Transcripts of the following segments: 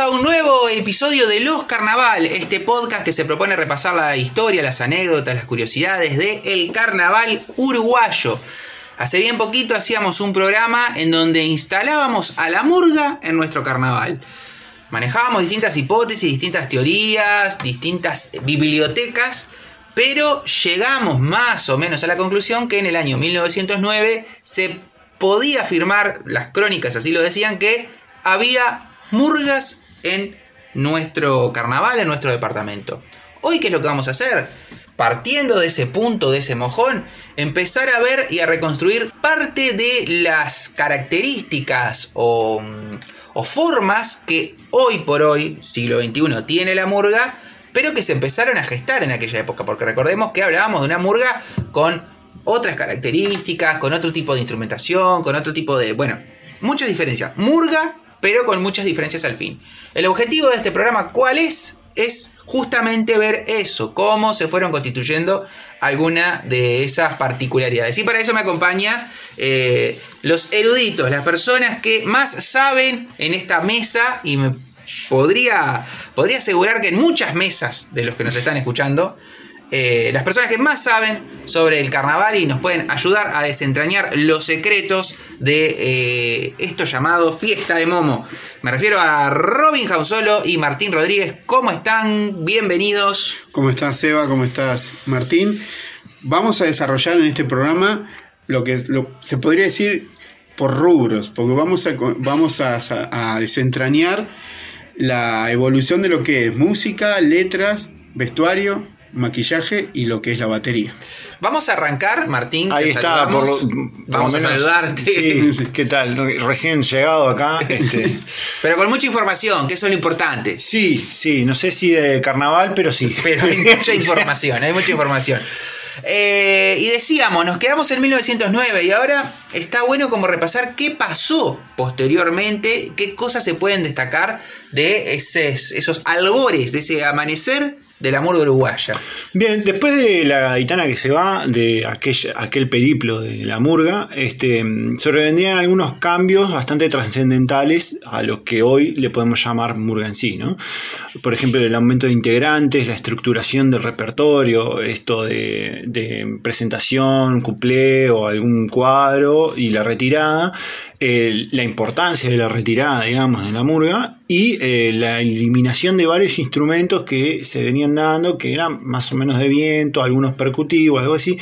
a un nuevo episodio de Los Carnaval, este podcast que se propone repasar la historia, las anécdotas, las curiosidades del el carnaval uruguayo. Hace bien poquito hacíamos un programa en donde instalábamos a la murga en nuestro carnaval. Manejábamos distintas hipótesis, distintas teorías, distintas bibliotecas, pero llegamos más o menos a la conclusión que en el año 1909 se podía afirmar, las crónicas así lo decían, que había murgas en nuestro carnaval, en nuestro departamento. Hoy, ¿qué es lo que vamos a hacer? Partiendo de ese punto, de ese mojón, empezar a ver y a reconstruir parte de las características o, o formas que hoy por hoy, siglo XXI, tiene la murga, pero que se empezaron a gestar en aquella época, porque recordemos que hablábamos de una murga con otras características, con otro tipo de instrumentación, con otro tipo de, bueno, muchas diferencias. Murga pero con muchas diferencias al fin. El objetivo de este programa, ¿cuál es? Es justamente ver eso, cómo se fueron constituyendo algunas de esas particularidades. Y para eso me acompaña eh, los eruditos, las personas que más saben en esta mesa y me podría, podría asegurar que en muchas mesas de los que nos están escuchando, eh, las personas que más saben sobre el carnaval y nos pueden ayudar a desentrañar los secretos de eh, esto llamado Fiesta de Momo. Me refiero a Robin Jausolo y Martín Rodríguez. ¿Cómo están? Bienvenidos. ¿Cómo estás, Seba? ¿Cómo estás, Martín? Vamos a desarrollar en este programa lo que se podría decir por rubros, porque vamos a, vamos a desentrañar la evolución de lo que es música, letras, vestuario maquillaje y lo que es la batería. Vamos a arrancar, Martín. Ahí está, por vamos a saludarte. Sí, ¿qué tal? Recién llegado acá. Este. pero con mucha información, que eso es lo importante. Sí, sí, no sé si de carnaval, pero sí. Pero hay mucha información, hay mucha información. Eh, y decíamos, nos quedamos en 1909 y ahora está bueno como repasar qué pasó posteriormente, qué cosas se pueden destacar de esos, esos albores, de ese amanecer del amor uruguaya. Bien, después de la gaditana que se va, de aquel, aquel periplo de la murga, este, sobrevendrían algunos cambios bastante trascendentales a los que hoy le podemos llamar murga en sí. ¿no? Por ejemplo, el aumento de integrantes, la estructuración del repertorio, esto de, de presentación, cuplé o algún cuadro y la retirada, la importancia de la retirada, digamos, de la murga y eh, la eliminación de varios instrumentos que se venían dando, que eran más o menos de viento, algunos percutivos, algo así,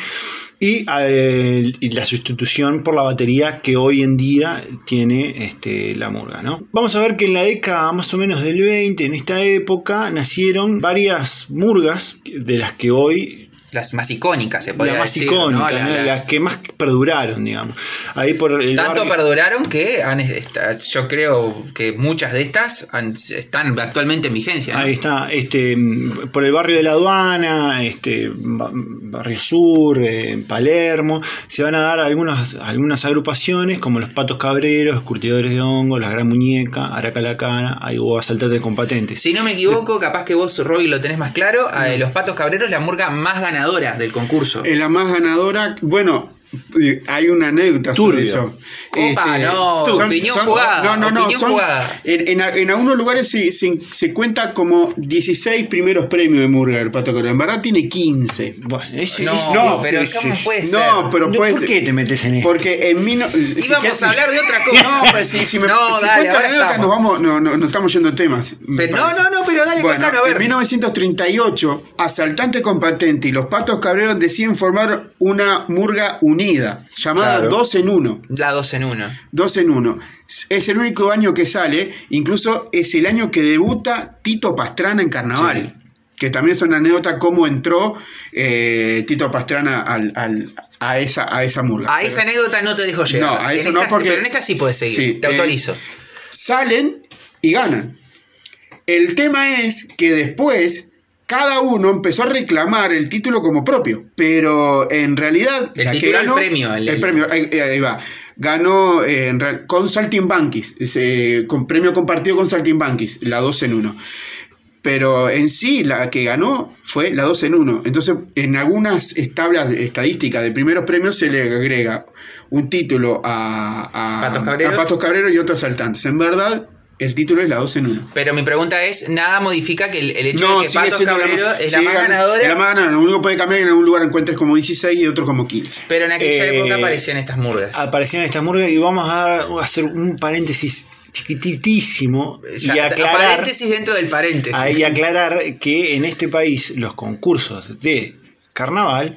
y, eh, la sustitución por la batería que hoy en día tiene este, la murga. ¿no? Vamos a ver que en la década más o menos del 20, en esta época, nacieron varias murgas de las que hoy las más icónicas, se podría las más Icónicas, las... que más perduraron, digamos. Ahí por Tanto perduraron que han, yo creo que muchas de estas están actualmente en vigencia. Ahí está, este, por el barrio de la aduana, este, barrio sur, eh, Palermo, se van a dar algunas, algunas agrupaciones como los Patos Cabreros, Curtidores de Hongo, La Gran Muñeca, Aracalacana, ahí hubo asaltantes con patentes. Si no me equivoco, capaz que vos, Roby, lo tenés más claro, eh, los Patos Cabreros, la murga más ganada ganadora del concurso. Es la más ganadora, bueno, hay una anécdota sobre eso. Opa, este, no, opinión jugada. No, no, no. En, en, algunos lugares se, se, cuenta como 16 primeros premios de Murga el Pato Corona. En verdad tiene 15. Bueno, no, no, pero ¿cómo puede ser? No, pero puede ¿Por qué te metes en esto? Porque en mí no, Íbamos a hablar de otra cosa. No, pues si, si me no, si dale, anécdota, nos vamos, no, no, no, estamos yendo temas. Pero, no, no, no, pero dale, bueno, a ver. En 1938, Asaltante con Patente y los Patos Cabreros deciden formar una Murga unida llamada 2 en 1. La 2 en 1. 2 en 1. Es el único año que sale, incluso es el año que debuta Tito Pastrana en Carnaval. Que también es una anécdota cómo entró eh, Tito Pastrana al, a, esa, a esa murga. A esa anécdota no te dejo llegar. No, a eso no, porque. Pero en esta sí puedes seguir, te autorizo. salen y ganan. El tema es que después cada uno empezó a reclamar el título como propio, pero en realidad el título, que ganó, el premio, el, premio, ahí, va, ganó eh, con Saltimbanquis, con premio compartido con Saltimbanquis, la 2 en 1. Pero en sí la que ganó fue la 2 en 1. Entonces, en algunas tablas estadísticas de primeros premios se le agrega un título a, a, Patos, Cabreros. a Patos Cabreros y otros asaltantes. En verdad, El título es La 2 en 1. Pero mi pregunta es, nada modifica que el, el hecho de que la Cabrero más- es la más gan- ganadora. es La más ganadora. Lo único que puede cambiar es que en algún lugar encuentres como 16 y otro como 15. Pero en aquella Eh, época aparecían estas murgas. Aparecían estas murgas y vamos a, hacer un paréntesis chiquititísimo Ya, y aclarar, paréntesis dentro del paréntesis. ahí aclarar que en este país los concursos de carnaval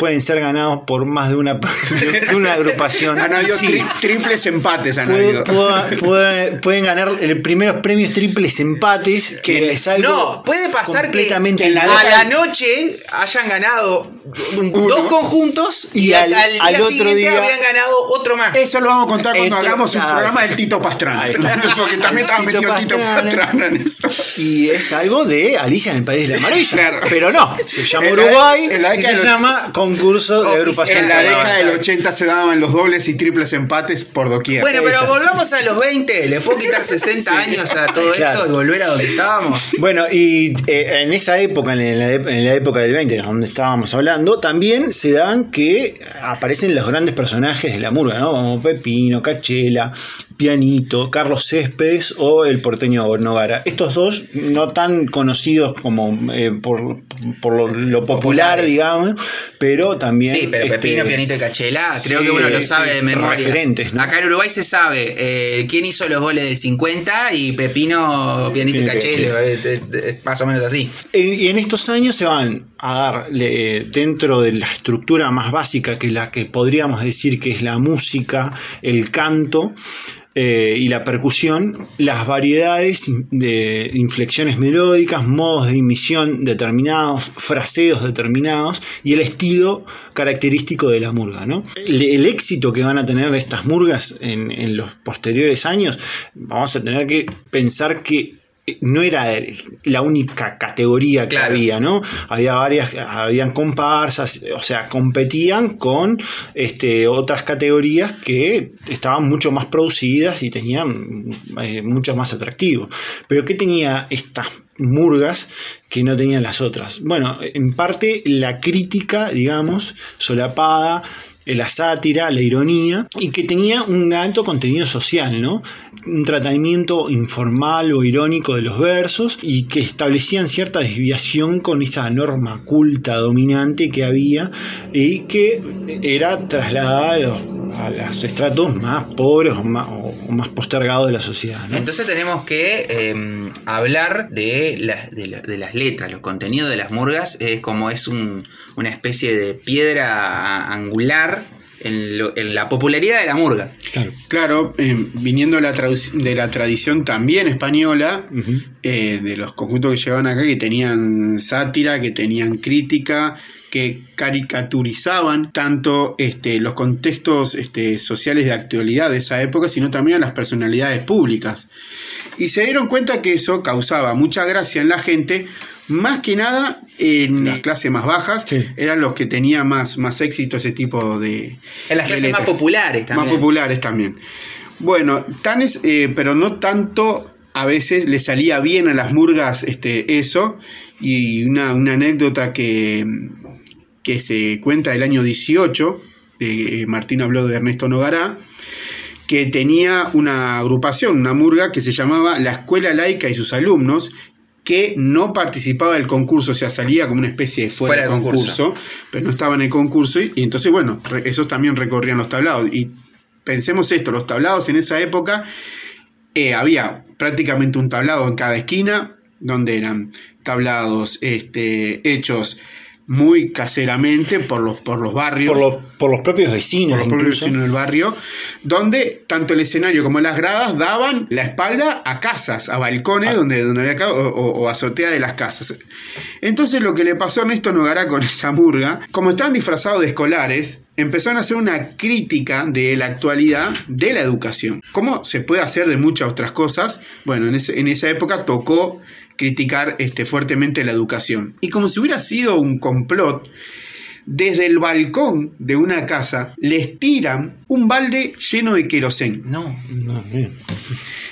pueden ser ganados por más de una, de una agrupación. Han habido Sí. tri- triples empates. Han Puede- habido. puede- puede- pueden ganar el primeros premios triples empates que es algo No, puede pasar que, completamente que en la a la noche hayan ganado Uno. dos conjuntos y, Y al, al- al día al otro siguiente día- habían ganado otro más. Eso lo vamos a contar cuando Esto- hagamos un ah, programa del Tito Pastrana. Porque también estaba Tito metido Tito Pastrana. En eso. Y es algo de Alicia en el País de la Maravilla. Claro. Pero no, se llama En la- Uruguay en la y se llama concurso de agrupación. En la década del 80 se daban los dobles y triples empates por doquier. Bueno, pero volvamos a los 20. ¿Le puedo quitar 60 años a todo Claro. esto y volver a donde estábamos? Bueno, y eh, en esa época, en la, ep- en la época del 20, donde estábamos hablando, también se dan que aparecen los grandes personajes de la murga, ¿no? Como Pepino, Cachela, Pianito, Carlos Céspedes o el porteño Nogara. Estos dos no tan conocidos como eh, por, por lo, lo popular, Populares. digamos, pero también... Sí, pero este, Pepino, Pianito y Cachela, sí, creo que uno lo sabe de memoria. referentes, ¿no? Acá en Uruguay se sabe eh, quién hizo los goles del 50 y Pepino, Pianito y Cachela. Es más o menos así. Y en estos años se van a dar le- dentro de la estructura más básica que la que podríamos decir que es la música, el canto eh, y la percusión, las variedades de inflexiones melódicas, modos de emisión determinados, fraseos determinados y el estilo característico de la murga. El, éxito que van a tener estas murgas en los posteriores años, vamos a tener que pensar que no era la única categoría que Claro. había, ¿no? Había varias, habían comparsas, o sea, competían con este, otras categorías que estaban mucho más producidas y tenían eh, mucho más atractivo. Pero ¿qué tenía estas murgas que no tenían las otras? Bueno, en parte la crítica, digamos, solapada, la sátira, la ironía, y que tenía un alto contenido social, ¿no? Un tratamiento informal o irónico de los versos y que establecían cierta desviación con esa norma culta dominante que había y que era trasladada a los, estratos más pobres o más, o- más postergados de la sociedad. Entonces tenemos que eh, hablar de, las- de, la- de las letras, los contenidos de las murgas, es como es un- una especie de piedra angular en, lo- en la popularidad de la murga. Claro. Claro, eh, viniendo de la, traduc- de la tradición también española, eh, de los conjuntos que llegaban acá, que tenían sátira, que tenían crítica, que caricaturizaban tanto este, los contextos este, sociales de actualidad de esa época, sino también a las personalidades públicas. Y se dieron cuenta que eso causaba mucha gracia en la gente, más que nada en las clases más bajas, Sí. eran los que tenían más, más éxito ese tipo de... En las de clases más populares también. Más populares también. Bueno, tan es, eh, pero no tanto a veces le salía bien a las murgas este, eso. Y una, una anécdota que, que se cuenta del año 18, de, eh, Martín habló de Ernesto Nogará, que tenía una agrupación, una murga que se llamaba La Escuela Laica y sus alumnos, que no participaba del concurso, o sea, salía como una especie de fuera, Fuera de de concurso, pero no estaba en el concurso, y, y entonces, bueno, re- esos también recorrían los tablados. Y pensemos esto, los tablados en esa época, eh, había prácticamente un tablado en cada esquina, donde eran tablados este, hechos muy caseramente por los, por los barrios Por, los, por los propios vecinos, por los propios vecinos del barrio, donde tanto el escenario como las gradas daban la espalda a casas, a balcones donde, donde había o- o azotea de las casas. Entonces lo que le pasó a Ernesto Nogará con esa murga, como estaban disfrazados de escolares, empezaron a hacer una crítica de la actualidad de la educación. ¿Cómo se puede hacer de muchas otras cosas? Bueno, en, ese- en esa época tocó criticar este, fuertemente la educación. Y como si hubiera sido un complot, desde el balcón de una casa les tiran un balde lleno de querosén. No. No.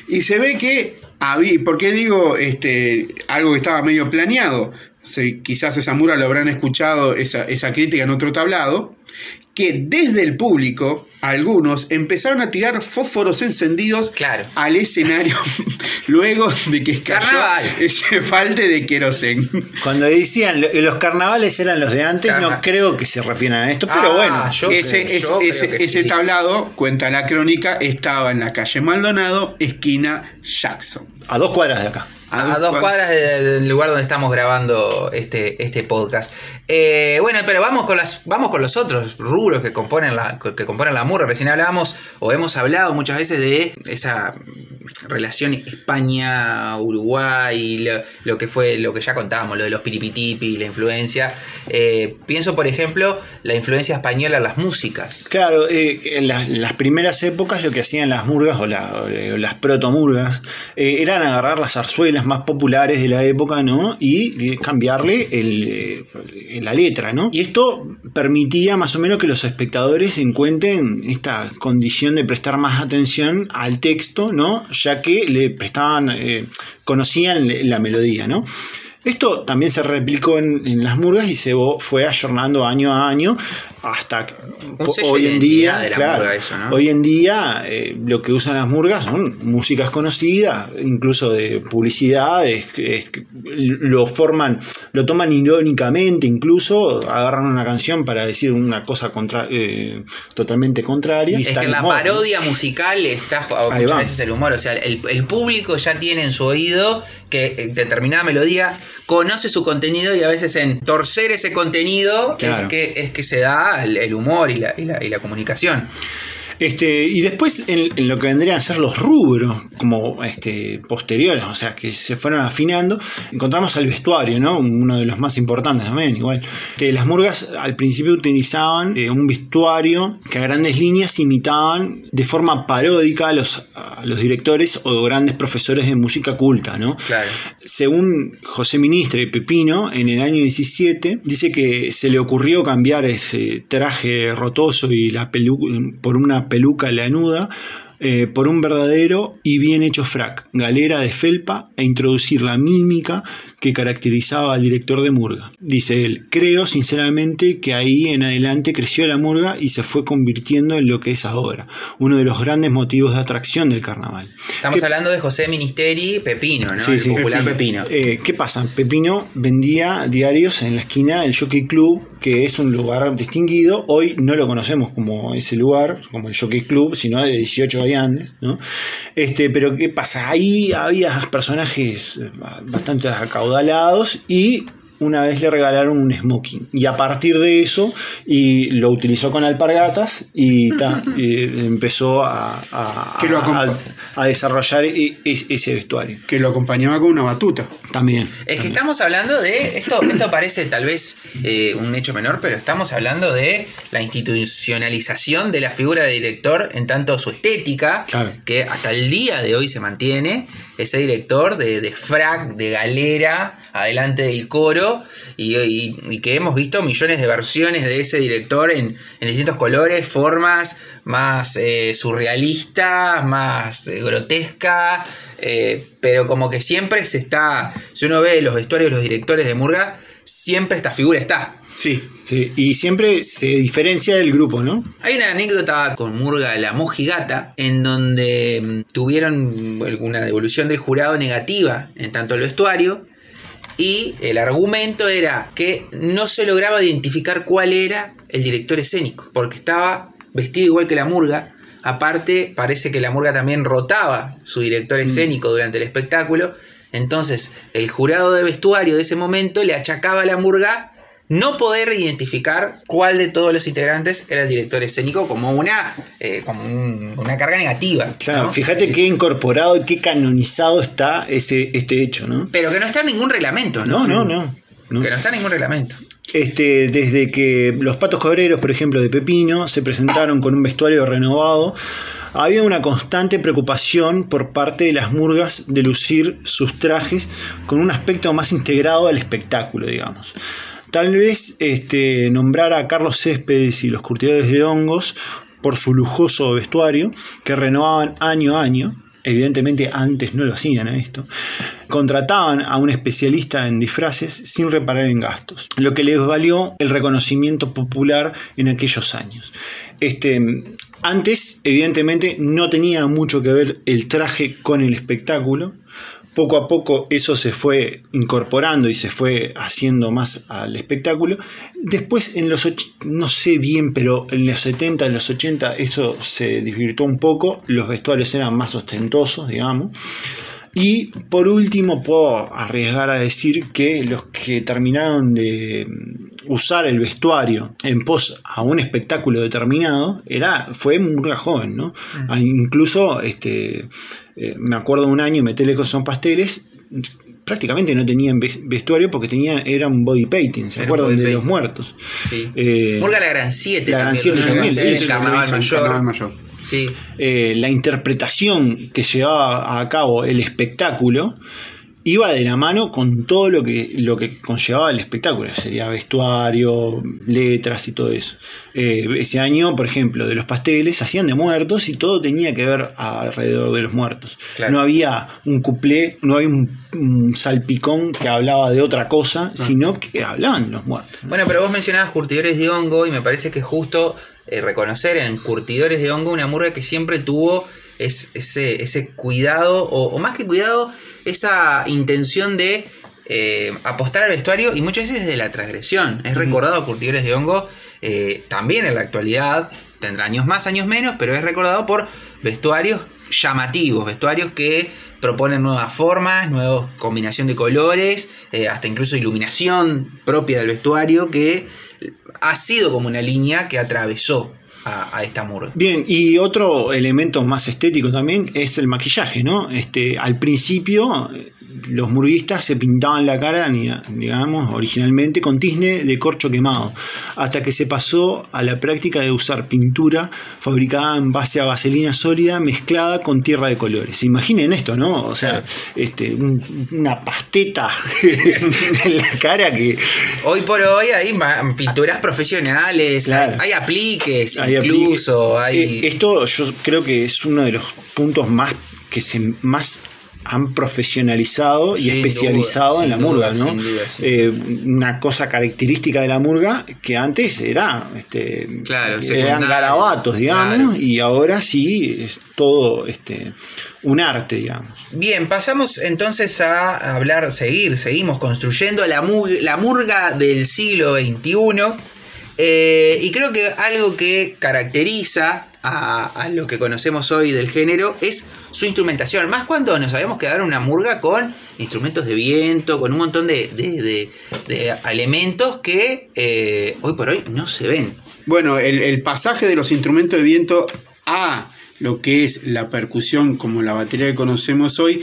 Y se ve que había, ¿por qué digo este, algo que estaba medio planeado? Se- quizás esa mura lo habrán escuchado, esa, esa crítica en otro tablado. Que desde el público, algunos empezaron a tirar fósforos encendidos Claro. al escenario luego de que cayó Carnaval. ese falte de querosén. Cuando decían lo- los carnavales eran los de antes, Carna- no creo que se refieran a esto, pero Ah, bueno. yo- ese creo ese- que ese sí. tablado, cuenta la crónica, estaba en la calle Maldonado, esquina Jackson. A dos cuadras de acá. A, dos cuadras de- del lugar donde estamos grabando este, este podcast. Eh, bueno, pero vamos con las, vamos con los otros rubros que componen la, que componen la murra. Recién hablábamos, o hemos hablado muchas veces de esa relación España-Uruguay, lo, lo que fue, lo que ya contábamos, lo de los piripitipi, la influencia. Eh, pienso, por ejemplo, la influencia española en las músicas. Claro, eh, en las, primeras épocas lo que hacían las murgas o, la- o las protomurgas eh, eran agarrar las zarzuelas más populares de la época, ¿no? Y eh, cambiarle el, eh, la letra, ¿no? Y esto permitía más o menos que los espectadores encuentren esta condición de prestar más atención al texto, ¿no? Ya que le prestaban, eh, conocían la melodía, ¿no? Esto también se replicó en, en las murgas y se fue ayornando año a año hasta hoy en día, identidad de la claro, murga eso, ¿no? hoy en día eh, lo que usan las murgas son músicas conocidas, incluso de publicidades, es- lo forman, lo toman irónicamente, incluso agarran una canción para decir una cosa contra, eh, totalmente contraria. y Es que en la parodia musical está muchas veces el humor. O sea, el, el público ya tiene en su oído que eh, determinada melodía conoce su contenido y a veces en torcer ese contenido Claro. es, que, es que se da el, el humor y la, y la- y la comunicación. Este, y después en, en lo que vendrían a ser los rubros, como este, posteriores, o sea, que se fueron afinando, encontramos el vestuario, ¿no? Uno de los más importantes también, igual. Que las murgas al principio utilizaban eh, un vestuario que a grandes líneas imitaban de forma paródica a los, a los directores o grandes profesores de música culta, ¿no? Claro. Según José Ministre Pepino, en el año 17, dice que se le ocurrió cambiar ese traje rotoso y la por una peluca lanuda eh, por un verdadero y bien hecho frac, galera de felpa e introducir la mímica que caracterizaba al director de Murga. Dice él, creo sinceramente que ahí en adelante creció la Murga y se fue convirtiendo en lo que es ahora, uno de los grandes motivos de atracción del carnaval. Estamos ¿Qué- hablando de José Ministeri Pepino, ¿no? Sí, el sí. popular Pepino. Eh, ¿Qué pasa? Pepino vendía diarios en la esquina del Jockey Club, que es un lugar distinguido. Hoy no lo conocemos como ese lugar, como el Jockey Club, sino de 18 variantes, ¿no? Este, pero ¿qué pasa? Ahí había personajes eh, bastante acaudalados y una vez le regalaron un smoking. Y a partir de eso, y lo utilizó con alpargatas y, ta, y empezó a, a- Que lo a- acompa- a desarrollar e- e- ese vestuario. Que lo acompañaba con una batuta. También. Es que estamos hablando de. Esto, esto parece tal vez eh, un hecho menor, pero estamos hablando de la institucionalización de la figura de director en tanto su estética, Claro. que hasta el día de hoy se mantiene. Ese director de, de frac, de galera, adelante del coro, y, y- y que hemos visto millones de versiones de ese director en, en distintos colores, formas, más eh, surrealistas, más eh, grotescas. Eh, pero como que siempre se está, si uno ve los vestuarios de los directores de Murga, siempre esta figura está. Sí. Sí, y siempre se diferencia del grupo, ¿no? Hay una anécdota con Murga la Mojigata en donde mm, tuvieron una devolución del jurado negativa en tanto el vestuario y el argumento era que no se lograba identificar cuál era el director escénico porque estaba vestido igual que la Murga. Aparte, parece que la Murga también rotaba su director escénico durante el espectáculo. Entonces, el jurado de vestuario de ese momento le achacaba a la Murga no poder identificar cuál de todos los integrantes era el director escénico como una, eh, como un- una carga negativa. Claro, ¿no? fíjate qué incorporado y qué canonizado está ese, este hecho, ¿no? Pero que no está en ningún reglamento, ¿no? No, no, no. no. Que no está en ningún reglamento. Este, desde que los patos cobreros, por ejemplo, de Pepino, se presentaron con un vestuario renovado, había una constante preocupación por parte de las murgas de lucir sus trajes con un aspecto más integrado al espectáculo, digamos. Tal vez este, nombrar a Carlos Céspedes y los curtidores de hongos por su lujoso vestuario, que renovaban año a año, evidentemente antes no lo hacían a esto, contrataban a un especialista en disfraces sin reparar en gastos, lo que les valió el reconocimiento popular en aquellos años. Este, antes, evidentemente, no tenía mucho que ver el traje con el espectáculo, poco a poco eso se fue incorporando y se fue haciendo más al espectáculo. Después en los, no sé bien, pero en los 70, en los 80 eso se divirtió un poco, los vestuarios eran más ostentosos, digamos. Y por último puedo arriesgar a decir que los que terminaron de usar el vestuario en pos a un espectáculo determinado era, fue muy joven, ¿no? Ah, incluso este, eh, me acuerdo un año, Metelecos son pasteles, prácticamente no tenían vestuario porque tenían, era un body painting, ¿se acuerdan de los muertos? Sí. Eh, la Gran 7 La Gran 7 también, el Carnaval Mayor. Sí. Eh, la interpretación que llevaba a cabo el espectáculo iba de la mano con todo lo que, lo que conllevaba el espectáculo, sería vestuario, letras y todo eso. Eh, ese año, por ejemplo, de los pasteles hacían de muertos y todo tenía que ver alrededor de los muertos. No había un cuplé, no había un, salpicón que hablaba de otra cosa, sino que hablaban los muertos. Bueno, pero vos mencionabas curtidores de hongo y me parece que justo eh, reconocer en curtidores de hongo una murga que siempre tuvo ese, ese cuidado, o más que cuidado, esa intención de eh, apostar al vestuario y muchas veces de la transgresión. Es recordado a Curtidores de Hongo eh, también en la actualidad, tendrá años más, años menos, pero es recordado por vestuarios llamativos, vestuarios que proponen nuevas formas, nueva combinación de colores, eh, hasta incluso iluminación propia del vestuario que ha sido como una línea que atravesó a, esta murga. Bien, y otro elemento más estético también es el maquillaje, ¿no? Este, al principio los murguistas se pintaban la cara, digamos, originalmente con tizne de corcho quemado, hasta que se pasó a la práctica de usar pintura fabricada en base a vaselina sólida mezclada con tierra de colores. Imaginen esto, ¿no? O sea, este, una pasteta en la cara que... Hoy por hoy hay pinturas profesionales, hay, apliques, incluso. Hay... Eh, esto yo creo que es uno de los puntos más que se más han profesionalizado y especializado en la murga, ¿no? Eh, una cosa característica de la murga que antes era, este, eran garabatos, digamos, y ahora sí es todo este, un arte, digamos. Bien, pasamos entonces a hablar, seguir, seguimos construyendo la, la murga del siglo XXI. Eh, y creo que algo que caracteriza a, lo que conocemos hoy del género es su instrumentación. Más cuando nos habíamos quedado en una murga con instrumentos de viento, con un montón de, elementos que eh, hoy por hoy no se ven. Bueno, el, pasaje de los instrumentos de viento a lo que es la percusión como la batería que conocemos hoy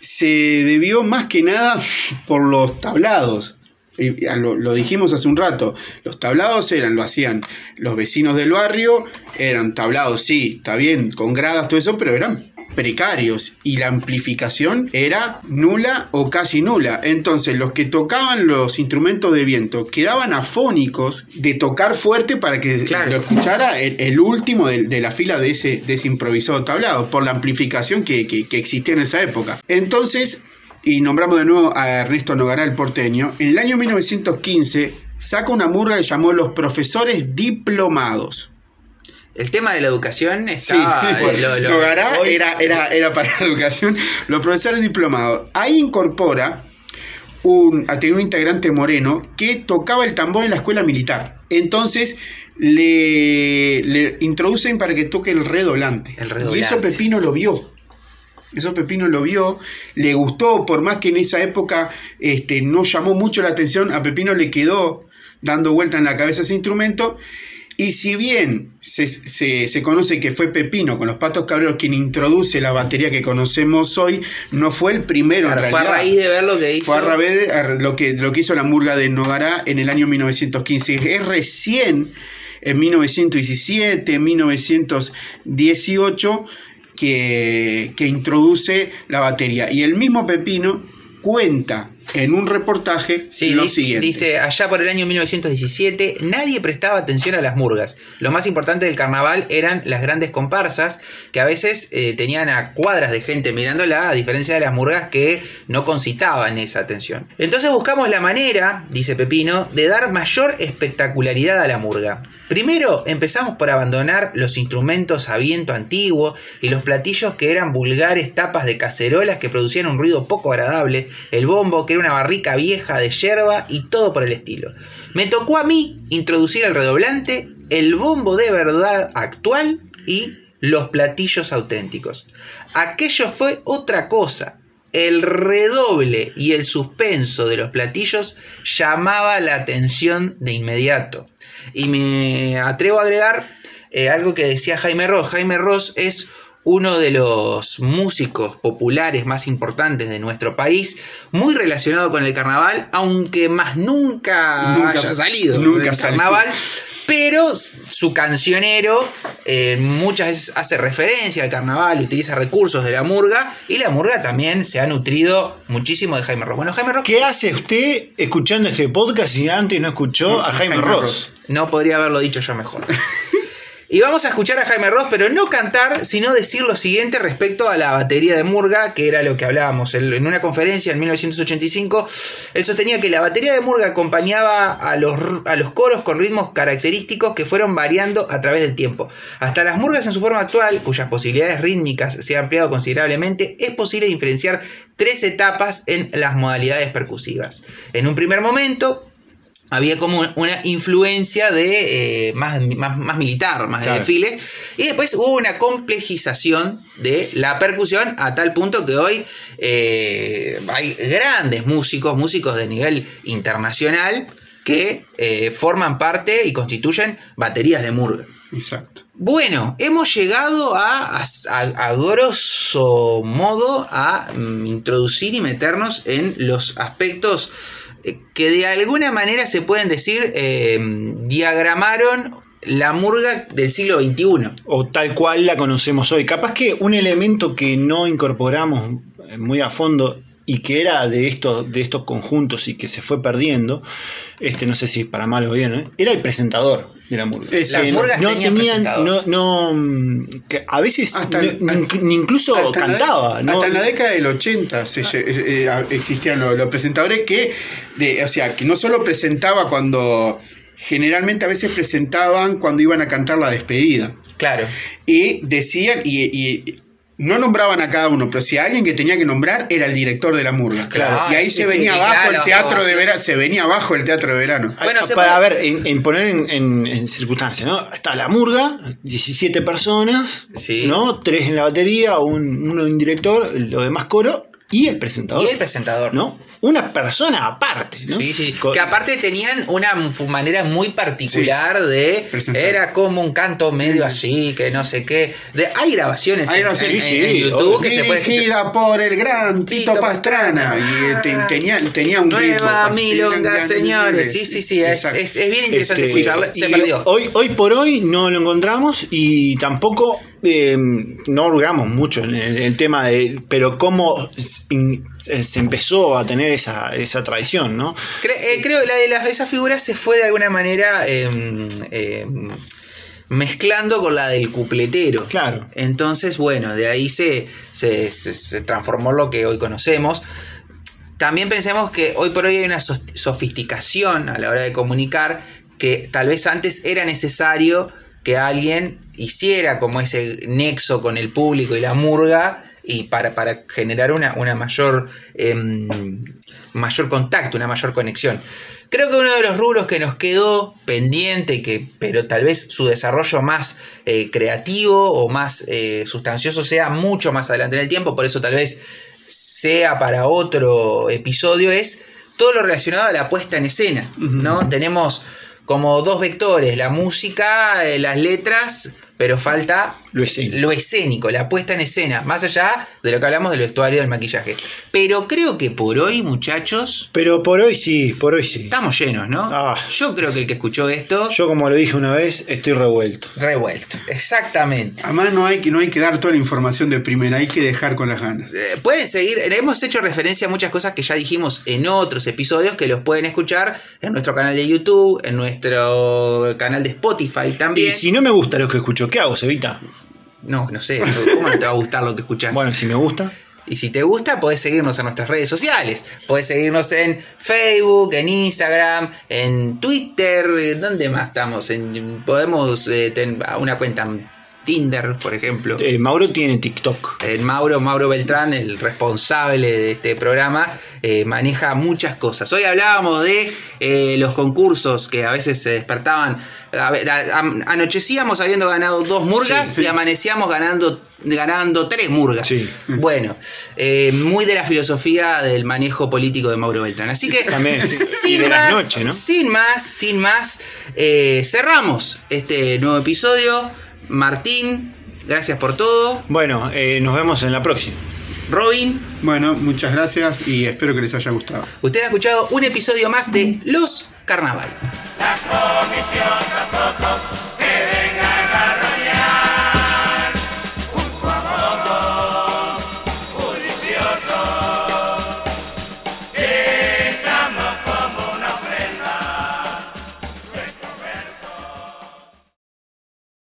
se debió más que nada por los tablados. Lo, lo, dijimos hace un rato, los tablados eran, lo hacían los vecinos del barrio, eran tablados, sí, está bien, con gradas, todo eso, pero eran precarios y la amplificación era nula o casi nula. Entonces los que tocaban los instrumentos de viento quedaban afónicos de tocar fuerte para que lo escuchara el, último de, la fila de ese, de improvisado tablado, por la amplificación que, que existía en esa época. Entonces, y nombramos de nuevo a Ernesto Nogará el porteño, en el año 1915 saca una murga que llamó Los Profesores Diplomados. El tema de la educación estaba. Sí, era, era, era para la educación. Los profesores diplomados. Ahí incorpora un, a tener un integrante moreno que tocaba el tambor en la escuela militar. Entonces le, le introducen para que toque el redoblante. El redoblante. Y eso Pepino lo vio. Eso Pepino lo vio, le gustó, por más que en esa época este, no llamó mucho la atención, a Pepino le quedó dando vuelta en la cabeza ese instrumento y si bien se, conoce que fue Pepino con los Patos Cabreros quien introduce la batería que conocemos hoy, no fue el primero en realidad. Fue a raíz de ver lo que hizo. Fue a raíz de lo que, lo que hizo la murga de Nogará en el año 1915. Es recién en 1917, 1918 que, que introduce la batería. Y el mismo Pepino cuenta en un reportaje Sí, lo dice, siguiente. dice, allá por el año 1917, nadie prestaba atención a las murgas. Lo más importante del carnaval eran las grandes comparsas, que a veces eh, tenían a cuadras de gente mirándola, a diferencia de las murgas que no concitaban esa atención. Entonces buscamos la manera, dice Pepino, de dar mayor espectacularidad a la murga. Primero empezamos por abandonar los instrumentos a viento antiguo y los platillos que eran vulgares tapas de cacerolas que producían un ruido poco agradable, el bombo que era una barrica vieja de yerba y todo por el estilo. Me tocó a mí introducir el redoblante, el bombo de verdad actual y los platillos auténticos. Aquello fue otra cosa. El redoble y el suspenso de los platillos llamaba la atención de inmediato. Y me atrevo a agregar eh, algo que decía Jaime Ross. Jaime Ross es uno de los músicos populares más importantes de nuestro país, muy relacionado con el carnaval, aunque más nunca, Nunca- haya salido nunca del salió. carnaval. Pero su cancionero eh, muchas veces hace referencia al carnaval, utiliza recursos de la murga y la murga también se ha nutrido muchísimo de Jaime Ross. Bueno, Jaime Ross ¿Qué hace usted escuchando este podcast si antes no escuchó a Jaime, Jaime Ross? Ross. No podría haberlo dicho yo mejor. Y vamos a escuchar a Jaime Ross, pero no cantar, sino decir lo siguiente respecto a la batería de Murga, que era lo que hablábamos. En una conferencia en 1985, él sostenía que la batería de Murga acompañaba a los, a los coros con ritmos característicos que fueron variando a través del tiempo. Hasta las murgas en su forma actual, cuyas posibilidades rítmicas se han ampliado considerablemente, es posible diferenciar tres etapas en las modalidades percusivas. En un primer momento, había como una influencia de eh, más, más, más militar, más de Claro. desfiles. Y después hubo una complejización de la percusión a tal punto que hoy eh, hay grandes músicos, músicos de nivel internacional, que eh, forman parte y constituyen baterías de murga. Exacto. Bueno, hemos llegado a, a, a grosso modo a mm, introducir y meternos en los aspectos que de alguna manera se pueden decir eh, diagramaron la murga del siglo XXI. O tal cual la conocemos hoy. Capaz que un elemento que no incorporamos eh, muy a fondo y que era de estos, de estos conjuntos y que se fue perdiendo, este no sé si para mal o bien, ¿eh? era el presentador de la murga. Las Que no- murgas no tenían presentador. no, no, que a veces Hasta- incluso Hasta la de- cantaba. ¿no? Hasta en la década del 80 se eh, eh, existían los, los presentadores que, de, o sea, que no solo presentaba cuando, generalmente a veces presentaban cuando iban a cantar la despedida. Claro. Y decían, y, y no nombraban a cada uno, pero si a alguien que tenía que nombrar era el director de la murga. Claro. Y ahí se venía abajo el teatro de verano, se venía abajo el teatro de verano. Bueno, se para puede- ver, en, en poner en, en, en circunstancia, ¿no? Está la murga, 17 personas, Sí. ¿no? Tres en la batería, un, uno en director, lo demás coro, y el presentador. Y el presentador. ¿No? Una persona aparte, ¿no? Sí, sí. Con- Que aparte tenían una manera muy particular de. presentar. Era como un canto medio así, que no sé qué. De, hay grabaciones Hay en- grabaciones, en, sí, en sí, YouTube que se puede. Dirigida por el gran Tito, Tito Pastrana. Y eh, te- tenía, tenía un Nueva ritmo. milonga, señores. Sí, sí, sí. Es, es- es bien interesante Este, escucharla. Se perdió. Hoy, hoy por hoy no lo encontramos y tampoco eh, no hurgamos mucho en el, tema de. Pero cómo se empezó a tener esa, esa tradición, ¿no? Cre- eh, creo que la de las, esa figura se fue de alguna manera eh, eh, mezclando con la del cupletero. Claro. Entonces, bueno, de ahí se, se, se- se transformó lo que hoy conocemos. También pensemos que hoy por hoy hay una sofisticación a la hora de comunicar que tal vez antes era necesario que alguien hiciera como ese nexo con el público y la murga y para, para generar una, una mayor, em, mayor contacto, una mayor conexión. Creo que uno de los rubros que nos quedó pendiente, que, pero tal vez su desarrollo más eh, creativo o más eh, sustancioso sea mucho más adelante en el tiempo, por eso tal vez sea para otro episodio, es todo lo relacionado a la puesta en escena. ¿no? Tenemos como dos vectores, la música, eh, las letras, pero falta Lo escénico. lo escénico, la puesta en escena, más allá de lo que hablamos del vestuario y del maquillaje. Pero creo que por hoy, muchachos, Pero por hoy sí, por hoy sí. estamos llenos, ¿no? Ah. Yo creo que el que escuchó esto, Yo como lo dije una vez, estoy revuelto. revuelto. Exactamente. Además no hay, que, no hay que dar toda la información de primera, hay que dejar con las ganas. Eh, pueden seguir, hemos hecho referencia a muchas cosas que ya dijimos en otros episodios que los pueden escuchar en nuestro canal de YouTube, en nuestro canal de Spotify Y también. si no me gusta lo que escucho, ¿qué hago, Sevita? No, no sé, ¿cómo no te va a gustar lo que escuchás? Bueno, si me gusta. Y si te gusta, podés seguirnos en nuestras redes sociales. Podés seguirnos en Facebook, en Instagram, en Twitter. ¿Dónde más estamos? En, podemos eh, tener una cuenta en Tinder, por ejemplo. Eh, Mauro tiene TikTok. El Mauro, Mauro Beltrán, el responsable de este programa, eh, maneja muchas cosas. Hoy hablábamos de eh, los concursos que a veces se despertaban. A ver, a- a- anochecíamos habiendo ganado dos murgas Sí, sí. y amanecíamos ganando, ganando tres murgas. Sí. Bueno, eh, muy de la filosofía del manejo político de Mauro Beltrán. Así que, También, sin más, sin más, sin más, eh, cerramos este nuevo episodio. Martín, gracias por todo. Bueno, eh, nos vemos en la próxima. Robin, Bueno, muchas gracias y espero que les haya gustado. usted ha escuchado un episodio más de Los Carnaval. La comisión tampoco